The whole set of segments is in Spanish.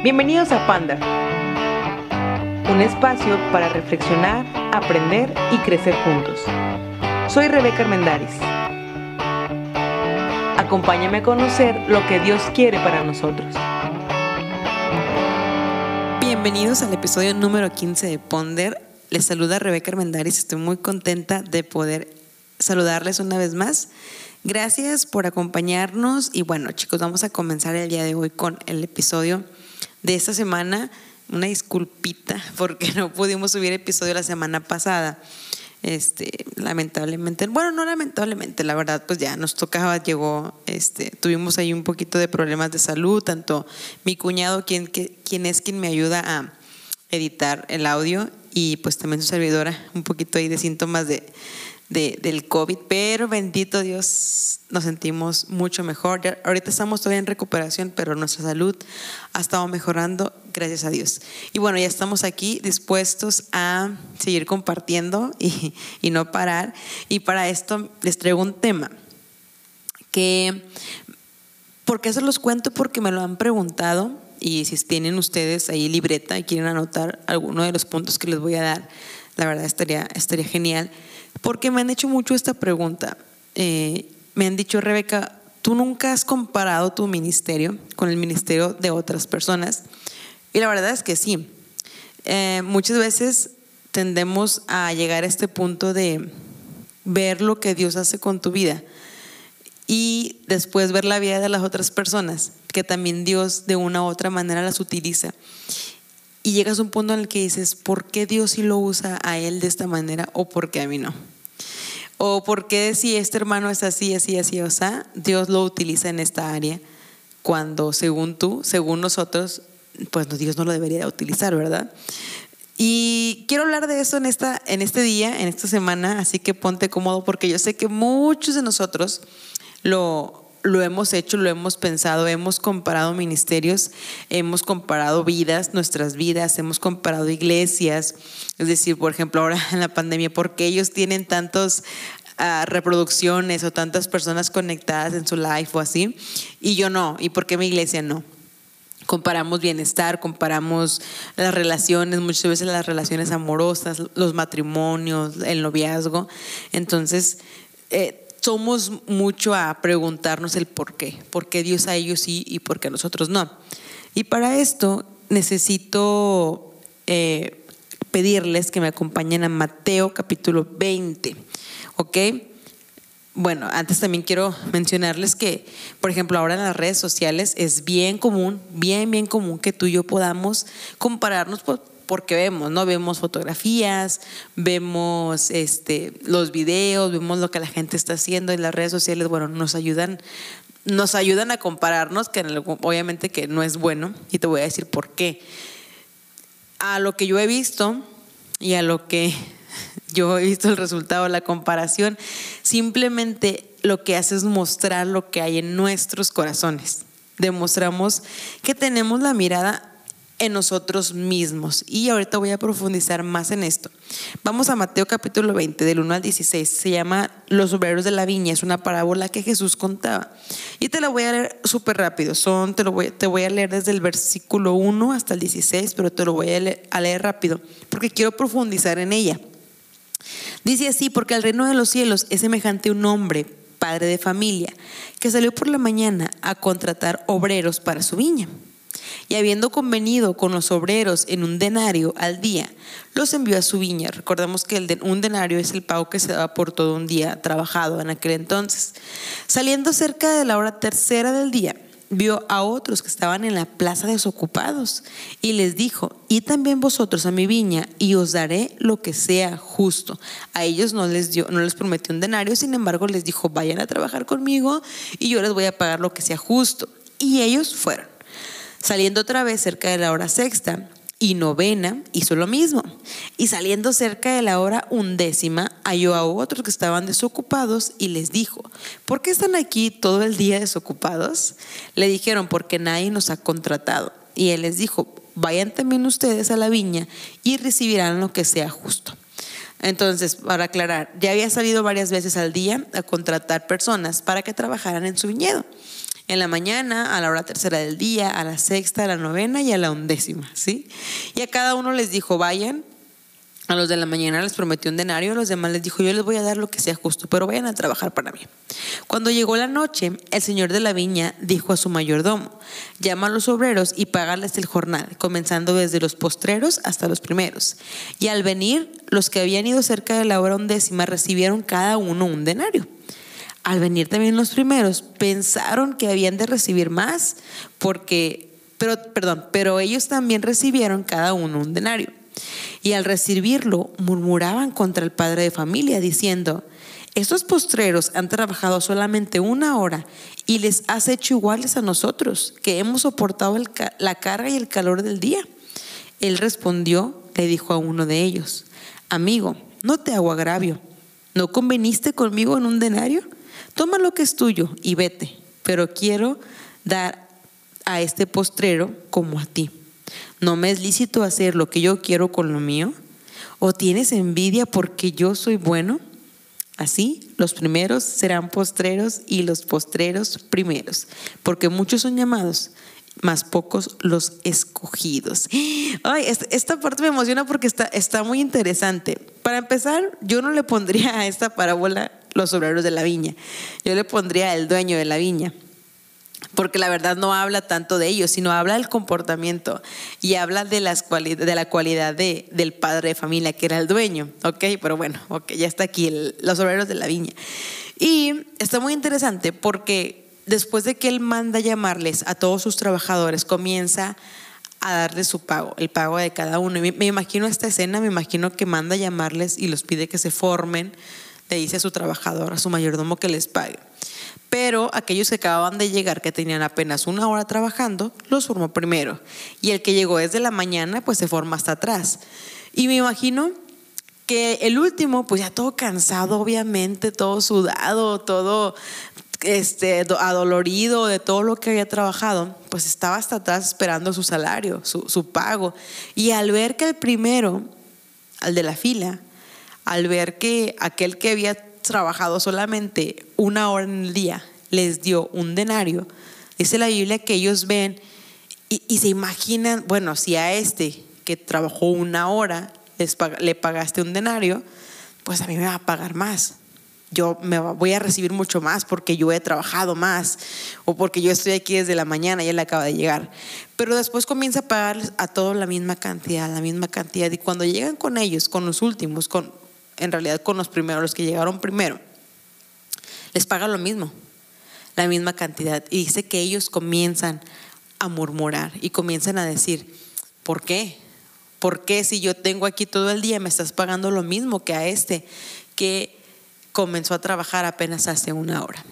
Bienvenidos a Panda, un espacio para reflexionar, aprender y crecer juntos. Soy Rebeca Armendaris. Acompáñame a conocer lo que Dios quiere para nosotros. Bienvenidos al episodio número 15 de Ponder. Les saluda Rebeca Armendaris. Estoy muy contenta de poder saludarles una vez más. Gracias por acompañarnos y bueno chicos, vamos a comenzar el día de hoy con el episodio de esta semana. Una disculpita porque no pudimos subir episodio la semana pasada. Este, lamentablemente, bueno, no lamentablemente, la verdad, pues ya nos tocaba, llegó, este, tuvimos ahí un poquito de problemas de salud, tanto mi cuñado, quien, quien es quien me ayuda a editar el audio, y pues también su servidora, un poquito ahí de síntomas de, del COVID, pero bendito Dios, nos sentimos mucho mejor. ahorita estamos todavía en recuperación, pero nuestra salud ha estado mejorando, gracias a Dios. Y bueno, ya estamos aquí dispuestos a seguir compartiendo y, y no parar. Y para esto les traigo un tema que, ¿por qué se los cuento? Porque me lo han preguntado y si tienen ustedes ahí libreta y quieren anotar alguno de los puntos que les voy a dar, la verdad estaría, estaría genial. Porque me han hecho mucho esta pregunta. Eh, me han dicho, Rebeca, tú nunca has comparado tu ministerio con el ministerio de otras personas. Y la verdad es que sí. Eh, muchas veces tendemos a llegar a este punto de ver lo que Dios hace con tu vida y después ver la vida de las otras personas, que también Dios de una u otra manera las utiliza. Y llegas a un punto en el que dices, ¿por qué Dios sí lo usa a él de esta manera o por qué a mí no? O por qué si este hermano es así, así, así, o sea, Dios lo utiliza en esta área cuando según tú, según nosotros, pues Dios no lo debería utilizar, ¿verdad? Y quiero hablar de eso en, esta, en este día, en esta semana, así que ponte cómodo porque yo sé que muchos de nosotros lo, lo hemos hecho, lo hemos pensado, hemos comparado ministerios, hemos comparado vidas, nuestras vidas, hemos comparado iglesias. Es decir, por ejemplo, ahora en la pandemia, ¿por qué ellos tienen tantas ah, reproducciones o tantas personas conectadas en su life o así? Y yo no. ¿Y por qué mi iglesia no? comparamos bienestar, comparamos las relaciones, muchas veces las relaciones amorosas, los matrimonios, el noviazgo. Entonces, eh, somos mucho a preguntarnos el por qué, por qué Dios a ellos sí y por qué a nosotros no. Y para esto necesito eh, pedirles que me acompañen a Mateo capítulo 20, ¿ok? Bueno, antes también quiero mencionarles que, por ejemplo, ahora en las redes sociales es bien común, bien, bien común que tú y yo podamos compararnos por porque vemos, ¿no? Vemos fotografías, vemos este, los videos, vemos lo que la gente está haciendo en las redes sociales, bueno, nos ayudan, nos ayudan a compararnos, que obviamente que no es bueno, y te voy a decir por qué. A lo que yo he visto y a lo que yo he visto el resultado, la comparación, simplemente lo que hace es mostrar lo que hay en nuestros corazones. Demostramos que tenemos la mirada en nosotros mismos. Y ahorita voy a profundizar más en esto. Vamos a Mateo capítulo 20, del 1 al 16. Se llama Los obreros de la viña. Es una parábola que Jesús contaba. Y te la voy a leer súper rápido. Son, te, lo voy, te voy a leer desde el versículo 1 hasta el 16, pero te lo voy a leer, a leer rápido porque quiero profundizar en ella. Dice así, porque el reino de los cielos es semejante a un hombre, padre de familia, que salió por la mañana a contratar obreros para su viña y habiendo convenido con los obreros en un denario al día, los envió a su viña. Recordamos que un denario es el pago que se daba por todo un día trabajado en aquel entonces. Saliendo cerca de la hora tercera del día, vio a otros que estaban en la plaza desocupados y les dijo, y también vosotros a mi viña y os daré lo que sea justo. A ellos no les dio, no les prometió un denario, sin embargo les dijo, vayan a trabajar conmigo y yo les voy a pagar lo que sea justo. Y ellos fueron. Saliendo otra vez cerca de la hora sexta y novena, hizo lo mismo. Y saliendo cerca de la hora undécima, halló a otros que estaban desocupados y les dijo, ¿por qué están aquí todo el día desocupados? Le dijeron, porque nadie nos ha contratado. Y él les dijo, vayan también ustedes a la viña y recibirán lo que sea justo. Entonces, para aclarar, ya había salido varias veces al día a contratar personas para que trabajaran en su viñedo. En la mañana, a la hora tercera del día, a la sexta, a la novena y a la undécima, ¿sí? Y a cada uno les dijo, vayan a los de la mañana les prometió un denario, a los demás les dijo, yo les voy a dar lo que sea justo, pero vayan a trabajar para mí. Cuando llegó la noche, el señor de la viña dijo a su mayordomo, llama a los obreros y págales el jornal, comenzando desde los postreros hasta los primeros. Y al venir, los que habían ido cerca de la hora undécima recibieron cada uno un denario. Al venir también los primeros, pensaron que habían de recibir más, porque, pero, perdón, pero ellos también recibieron cada uno un denario. Y al recibirlo, murmuraban contra el padre de familia, diciendo, estos postreros han trabajado solamente una hora y les has hecho iguales a nosotros, que hemos soportado la carga y el calor del día. Él respondió, le dijo a uno de ellos, amigo, no te hago agravio. ¿No conveniste conmigo en un denario? Toma lo que es tuyo y vete, pero quiero dar a este postrero como a ti. ¿No me es lícito hacer lo que yo quiero con lo mío? ¿O tienes envidia porque yo soy bueno? Así, los primeros serán postreros y los postreros primeros, porque muchos son llamados, más pocos los escogidos. Ay, esta parte me emociona porque está, está muy interesante. Para empezar, yo no le pondría a esta parábola los obreros de la viña, yo le pondría el dueño de la viña porque la verdad no habla tanto de ellos, sino habla del comportamiento y habla de, la cualidad de, del padre de familia, que era el dueño, ¿ok? Pero bueno, ok, ya está aquí los obreros de la viña. Y está muy interesante porque después de que él manda llamarles a todos sus trabajadores, comienza a darles su pago, el pago de cada uno. Y me, imagino esta escena, me imagino que manda llamarles y los pide que se formen, le dice a su trabajador, a su mayordomo que les pague. Pero aquellos que acababan de llegar, que tenían apenas una hora trabajando, los formó primero. Y el que llegó desde la mañana, pues se forma hasta atrás. Y me imagino que el último, pues ya todo cansado, obviamente, todo sudado, todo este, adolorido de todo lo que había trabajado, pues estaba hasta atrás esperando su salario, su, su pago. Y al ver que el primero, al de la fila, al ver que aquel que había trabajado solamente una hora en el día les dio un denario, dice la Biblia que ellos ven y, se imaginan, bueno, si a este que trabajó una hora le pagaste un denario, pues a mí me va a pagar más. Yo me voy a recibir mucho más porque yo he trabajado más o porque yo estoy aquí desde la mañana y él acaba de llegar. Pero después comienza a pagarles a todos la misma cantidad, la misma cantidad. Y cuando llegan con ellos, con los últimos, con, en realidad con los primeros, los que llegaron primero, les paga lo mismo, la misma cantidad. Y dice que ellos comienzan a murmurar y comienzan a decir, ¿por qué? ¿Por qué si yo tengo aquí todo el día me estás pagando lo mismo que a este que comenzó a trabajar apenas hace una hora?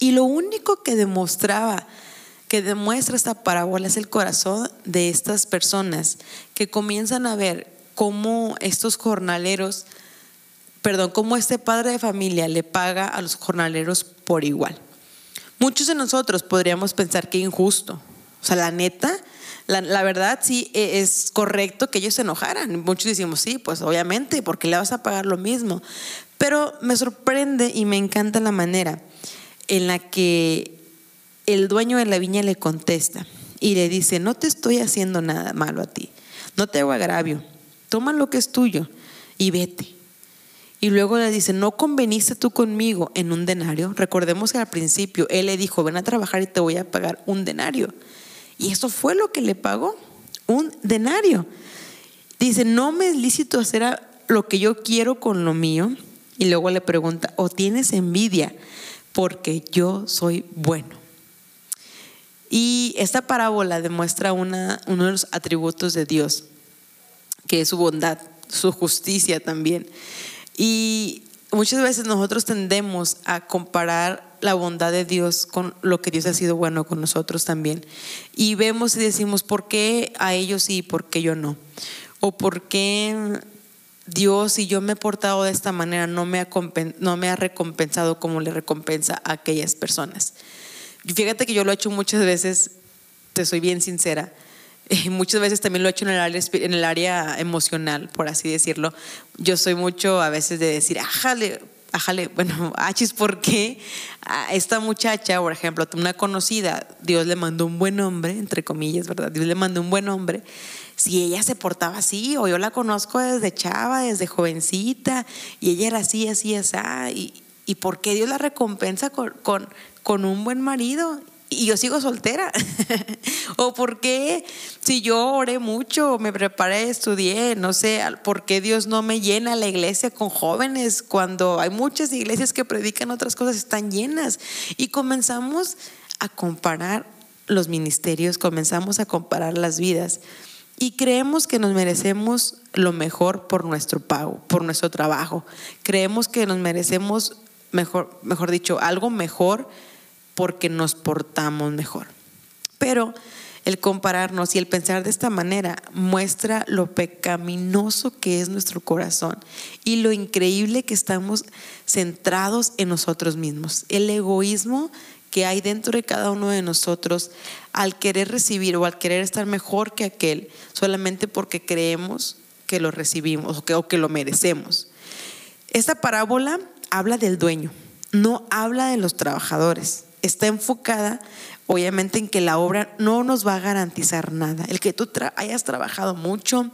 Y lo único que demostraba, que demuestra esta parábola es el corazón de estas personas que comienzan a ver cómo estos jornaleros perdón, cómo este padre de familia le paga a los jornaleros por igual. Muchos de nosotros podríamos pensar que injusto. O sea, la neta, la, verdad sí e, es correcto que ellos se enojaran. Muchos decimos, sí, pues obviamente, porque le vas a pagar lo mismo. Pero me sorprende y me encanta la manera en la que el dueño de la viña le contesta y le dice, no te estoy haciendo nada malo a ti, no te hago agravio, toma lo que es tuyo y vete. Y luego le dice, ¿no conveniste tú conmigo en un denario? Recordemos que al principio él le dijo, ven a trabajar y te voy a pagar un denario. Y eso fue lo que le pagó, un denario. Dice, no me es lícito hacer lo que yo quiero con lo mío. Y luego le pregunta, ¿o tienes envidia? Porque yo soy bueno. Y esta parábola demuestra uno de los atributos de Dios, que es su bondad, su justicia también. Y muchas veces nosotros tendemos a comparar la bondad de Dios con lo que Dios ha sido bueno con nosotros también. Y vemos y decimos, ¿por qué a ellos sí y por qué yo no? O por qué Dios, si yo me he portado de esta manera, no me ha, no me ha recompensado como le recompensa a aquellas personas. Fíjate que yo lo he hecho muchas veces, te soy bien sincera muchas veces también lo he hecho en el, área, en el área emocional, por así decirlo. Yo soy mucho a veces de decir, ájale, ajale, bueno, achis, ¿por qué a esta muchacha, por ejemplo, una conocida, Dios le mandó un buen hombre, entre comillas, ¿verdad? Dios le mandó un buen hombre. Si ella se portaba así, o yo la conozco desde chava, desde jovencita, y ella era así, así, así, y, y ¿por qué Dios la recompensa con, con, con un buen marido? Y yo sigo soltera? ¿O por qué si yo oré mucho, me preparé, estudié, no sé, por qué Dios no me llena la iglesia con jóvenes cuando hay muchas iglesias que predican otras cosas, están llenas? Y comenzamos a comparar los ministerios, comenzamos a comparar las vidas y creemos que nos merecemos lo mejor por nuestro pago, por nuestro trabajo. Creemos que nos merecemos, mejor, mejor dicho, algo mejor porque nos portamos mejor. Pero el compararnos y el pensar de esta manera muestra lo pecaminoso que es nuestro corazón y lo increíble que estamos centrados en nosotros mismos. El egoísmo que hay dentro de cada uno de nosotros al querer recibir o al querer estar mejor que aquel solamente porque creemos que lo recibimos o que, o que lo merecemos. Esta parábola habla del dueño, no habla de los trabajadores está enfocada obviamente en que la obra no nos va a garantizar nada. El que tú hayas trabajado mucho,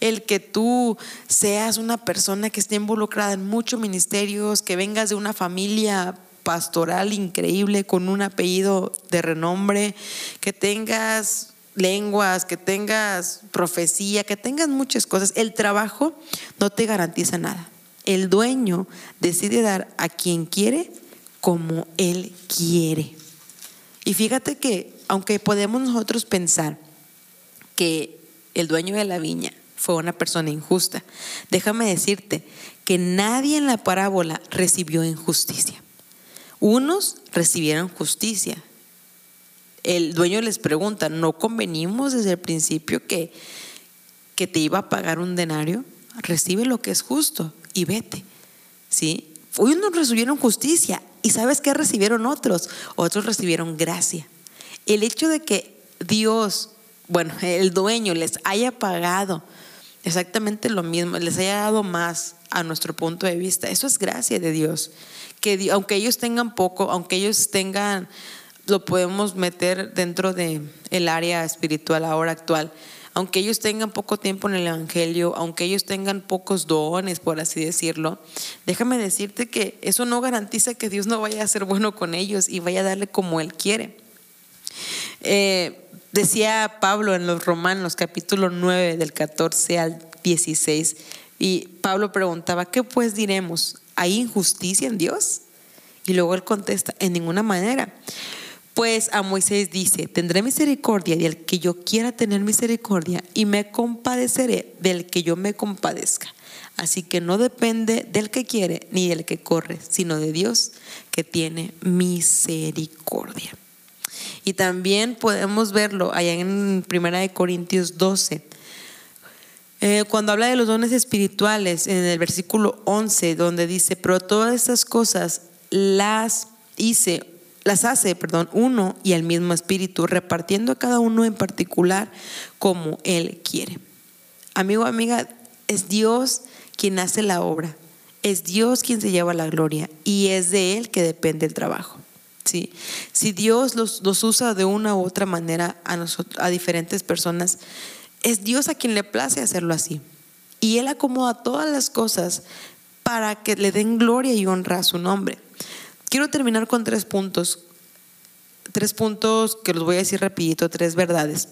el que tú seas una persona que esté involucrada en muchos ministerios, que vengas de una familia pastoral increíble con un apellido de renombre, que tengas lenguas, que tengas profecía, que tengas muchas cosas, el trabajo no te garantiza nada. El dueño decide dar a quien quiere como Él quiere. Y fíjate que, aunque podemos nosotros pensar que el dueño de la viña fue una persona injusta, déjame decirte que nadie en la parábola recibió injusticia. Unos recibieron justicia. El dueño les pregunta, ¿no convenimos desde el principio que, que te iba a pagar un denario? Recibe lo que es justo y vete. ¿Sí? Unos recibieron justicia, ¿Y sabes qué recibieron otros? Otros recibieron gracia. El hecho de que Dios, bueno, el dueño les haya pagado exactamente lo mismo, les haya dado más a nuestro punto de vista, eso es gracia de Dios. Que aunque ellos tengan poco, aunque ellos tengan, lo podemos meter dentro del el área espiritual ahora actual aunque ellos tengan poco tiempo en el Evangelio, aunque ellos tengan pocos dones, por así decirlo, déjame decirte que eso no garantiza que Dios no vaya a ser bueno con ellos y vaya a darle como Él quiere. Eh, decía Pablo en los Romanos capítulo 9 del 14 al 16 y Pablo preguntaba, ¿qué pues diremos? ¿Hay injusticia en Dios? Y luego él contesta, en ninguna manera. Pues a Moisés dice, tendré misericordia del que yo quiera tener misericordia y me compadeceré del que yo me compadezca. Así que no depende del que quiere ni del que corre, sino de Dios que tiene misericordia. Y también podemos verlo allá en 1 Corintios 12. Eh, cuando habla de los dones espirituales, en el versículo 11, donde dice, pero todas estas cosas las hice las hace, perdón, uno y el mismo espíritu, repartiendo a cada uno en particular como él quiere. Amigo, amiga, es Dios quien hace la obra, es Dios quien se lleva la gloria y es de él que depende el trabajo. ¿sí? Si Dios los, usa de una u otra manera a, nosotros, a diferentes personas, es Dios a quien le place hacerlo así. Y Él acomoda todas las cosas para que le den gloria y honra a su nombre. Quiero terminar con tres puntos, tres puntos que los voy a decir rapidito, tres verdades,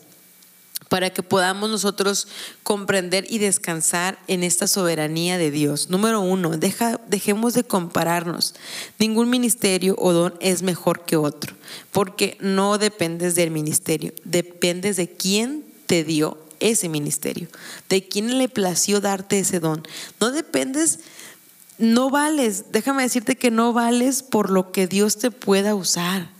para que podamos nosotros comprender y descansar en esta soberanía de Dios. Número uno, deja, dejemos de compararnos. Ningún ministerio o don es mejor que otro, porque no dependes del ministerio, dependes de quién te dio ese ministerio, de quién le plació darte ese don. No dependes no vales, déjame decirte que no vales por lo que Dios te pueda usar.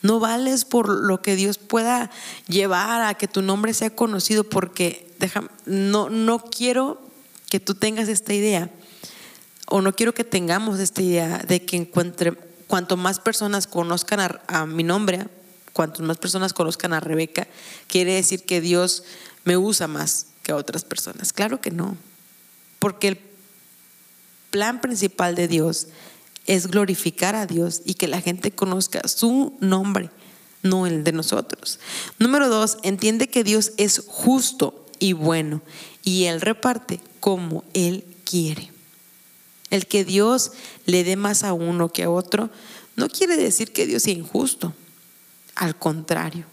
No vales por lo que Dios pueda llevar a que tu nombre sea conocido porque déjame, no, no quiero que tú tengas esta idea o no quiero que tengamos esta idea de que cuanto más personas conozcan a, a mi nombre, cuanto más personas conozcan a Rebeca, quiere decir que Dios me usa más que a otras personas. Claro que no, porque el plan principal de Dios es glorificar a Dios y que la gente conozca su nombre, no el de nosotros. Número dos, entiende que Dios es justo y bueno y Él reparte como Él quiere. El que Dios le dé más a uno que a otro no quiere decir que Dios sea injusto. Al contrario.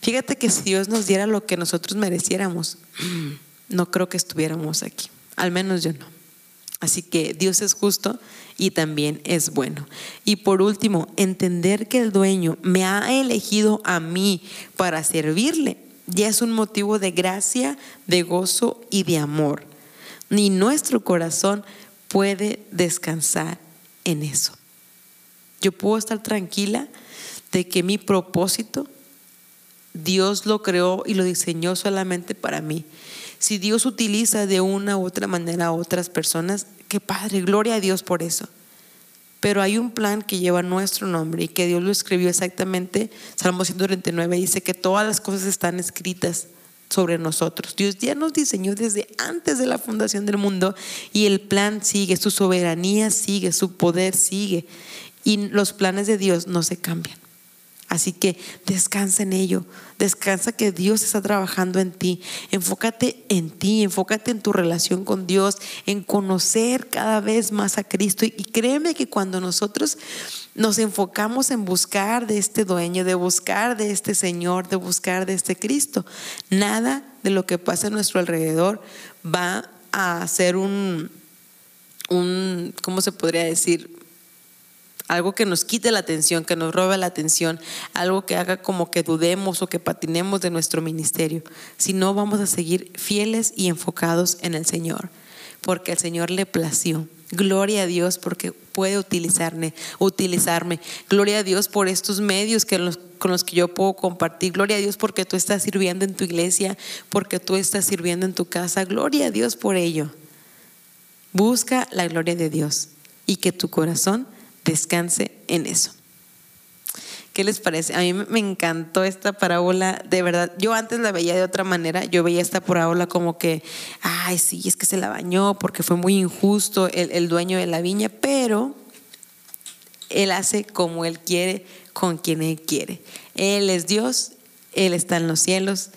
Fíjate que si Dios nos diera lo que nosotros mereciéramos, no creo que estuviéramos aquí. Al menos yo no. Así que Dios es justo y también es bueno. Y por último, entender que el dueño me ha elegido a mí para servirle ya es un motivo de gracia, de gozo y de amor. Ni nuestro corazón puede descansar en eso. Yo puedo estar tranquila de que mi propósito, Dios lo creó y lo diseñó solamente para mí. Si Dios utiliza de una u otra manera a otras personas, qué padre, gloria a Dios por eso. Pero hay un plan que lleva nuestro nombre y que Dios lo escribió exactamente. Salmo 139 dice que todas las cosas están escritas sobre nosotros. Dios ya nos diseñó desde antes de la fundación del mundo y el plan sigue, su soberanía sigue, su poder sigue y los planes de Dios no se cambian. Así que descansa en ello, descansa que Dios está trabajando en ti, enfócate en ti, enfócate en tu relación con Dios, en conocer cada vez más a Cristo. Y créeme que cuando nosotros nos enfocamos en buscar de este dueño, de buscar de este Señor, de buscar de este Cristo, nada de lo que pasa a nuestro alrededor va a ser un, un ¿cómo se podría decir? Algo que nos quite la atención, que nos robe la atención, algo que haga como que dudemos o que patinemos de nuestro ministerio, Si no, vamos a seguir fieles y enfocados en el Señor, porque el Señor le plació. Gloria a Dios porque puede utilizarme, utilizarme. Gloria a Dios por estos medios que con los que yo puedo compartir. Gloria a Dios porque tú estás sirviendo en tu iglesia, porque tú estás sirviendo en tu casa. Gloria a Dios por ello. Busca la gloria de Dios y que tu corazón descanse en eso. ¿Qué les parece? A mí me encantó esta parábola, de verdad. Yo antes la veía de otra manera. Yo veía esta parábola como que, ay, sí, es que se la bañó porque fue muy injusto el, el dueño de la viña, pero Él hace como Él quiere, con quien Él quiere. Él es Dios, Él está en los cielos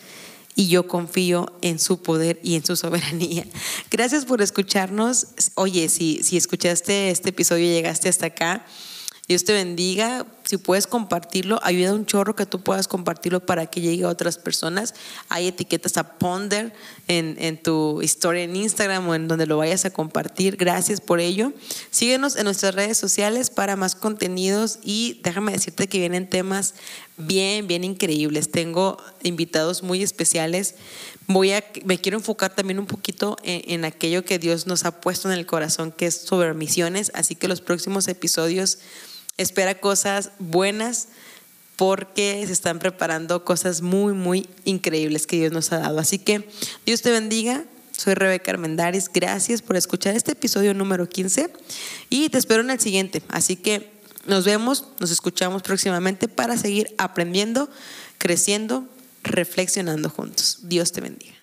y yo confío en su poder y en su soberanía. Gracias por escucharnos. Oye, si, si escuchaste este episodio y llegaste hasta acá, Dios te bendiga. Si puedes compartirlo, ayuda un chorro que tú puedas compartirlo para que llegue a otras personas. Hay etiquetas a Ponder en, en, tu historia en Instagram o en donde lo vayas a compartir. Gracias por ello. Síguenos en nuestras redes sociales para más contenidos y déjame decirte que vienen temas bien, bien increíbles. Tengo invitados muy especiales. Voy a, me quiero enfocar también un poquito en, en aquello que Dios nos ha puesto en el corazón, que es sobre misiones. Así que los próximos episodios espera cosas buenas porque se están preparando cosas muy, muy increíbles que Dios nos ha dado. Así que Dios te bendiga. Soy Rebeca Armendaris. Gracias por escuchar este episodio número 15 y te espero en el siguiente. Así que nos vemos, nos escuchamos próximamente para seguir aprendiendo, creciendo, reflexionando juntos. Dios te bendiga.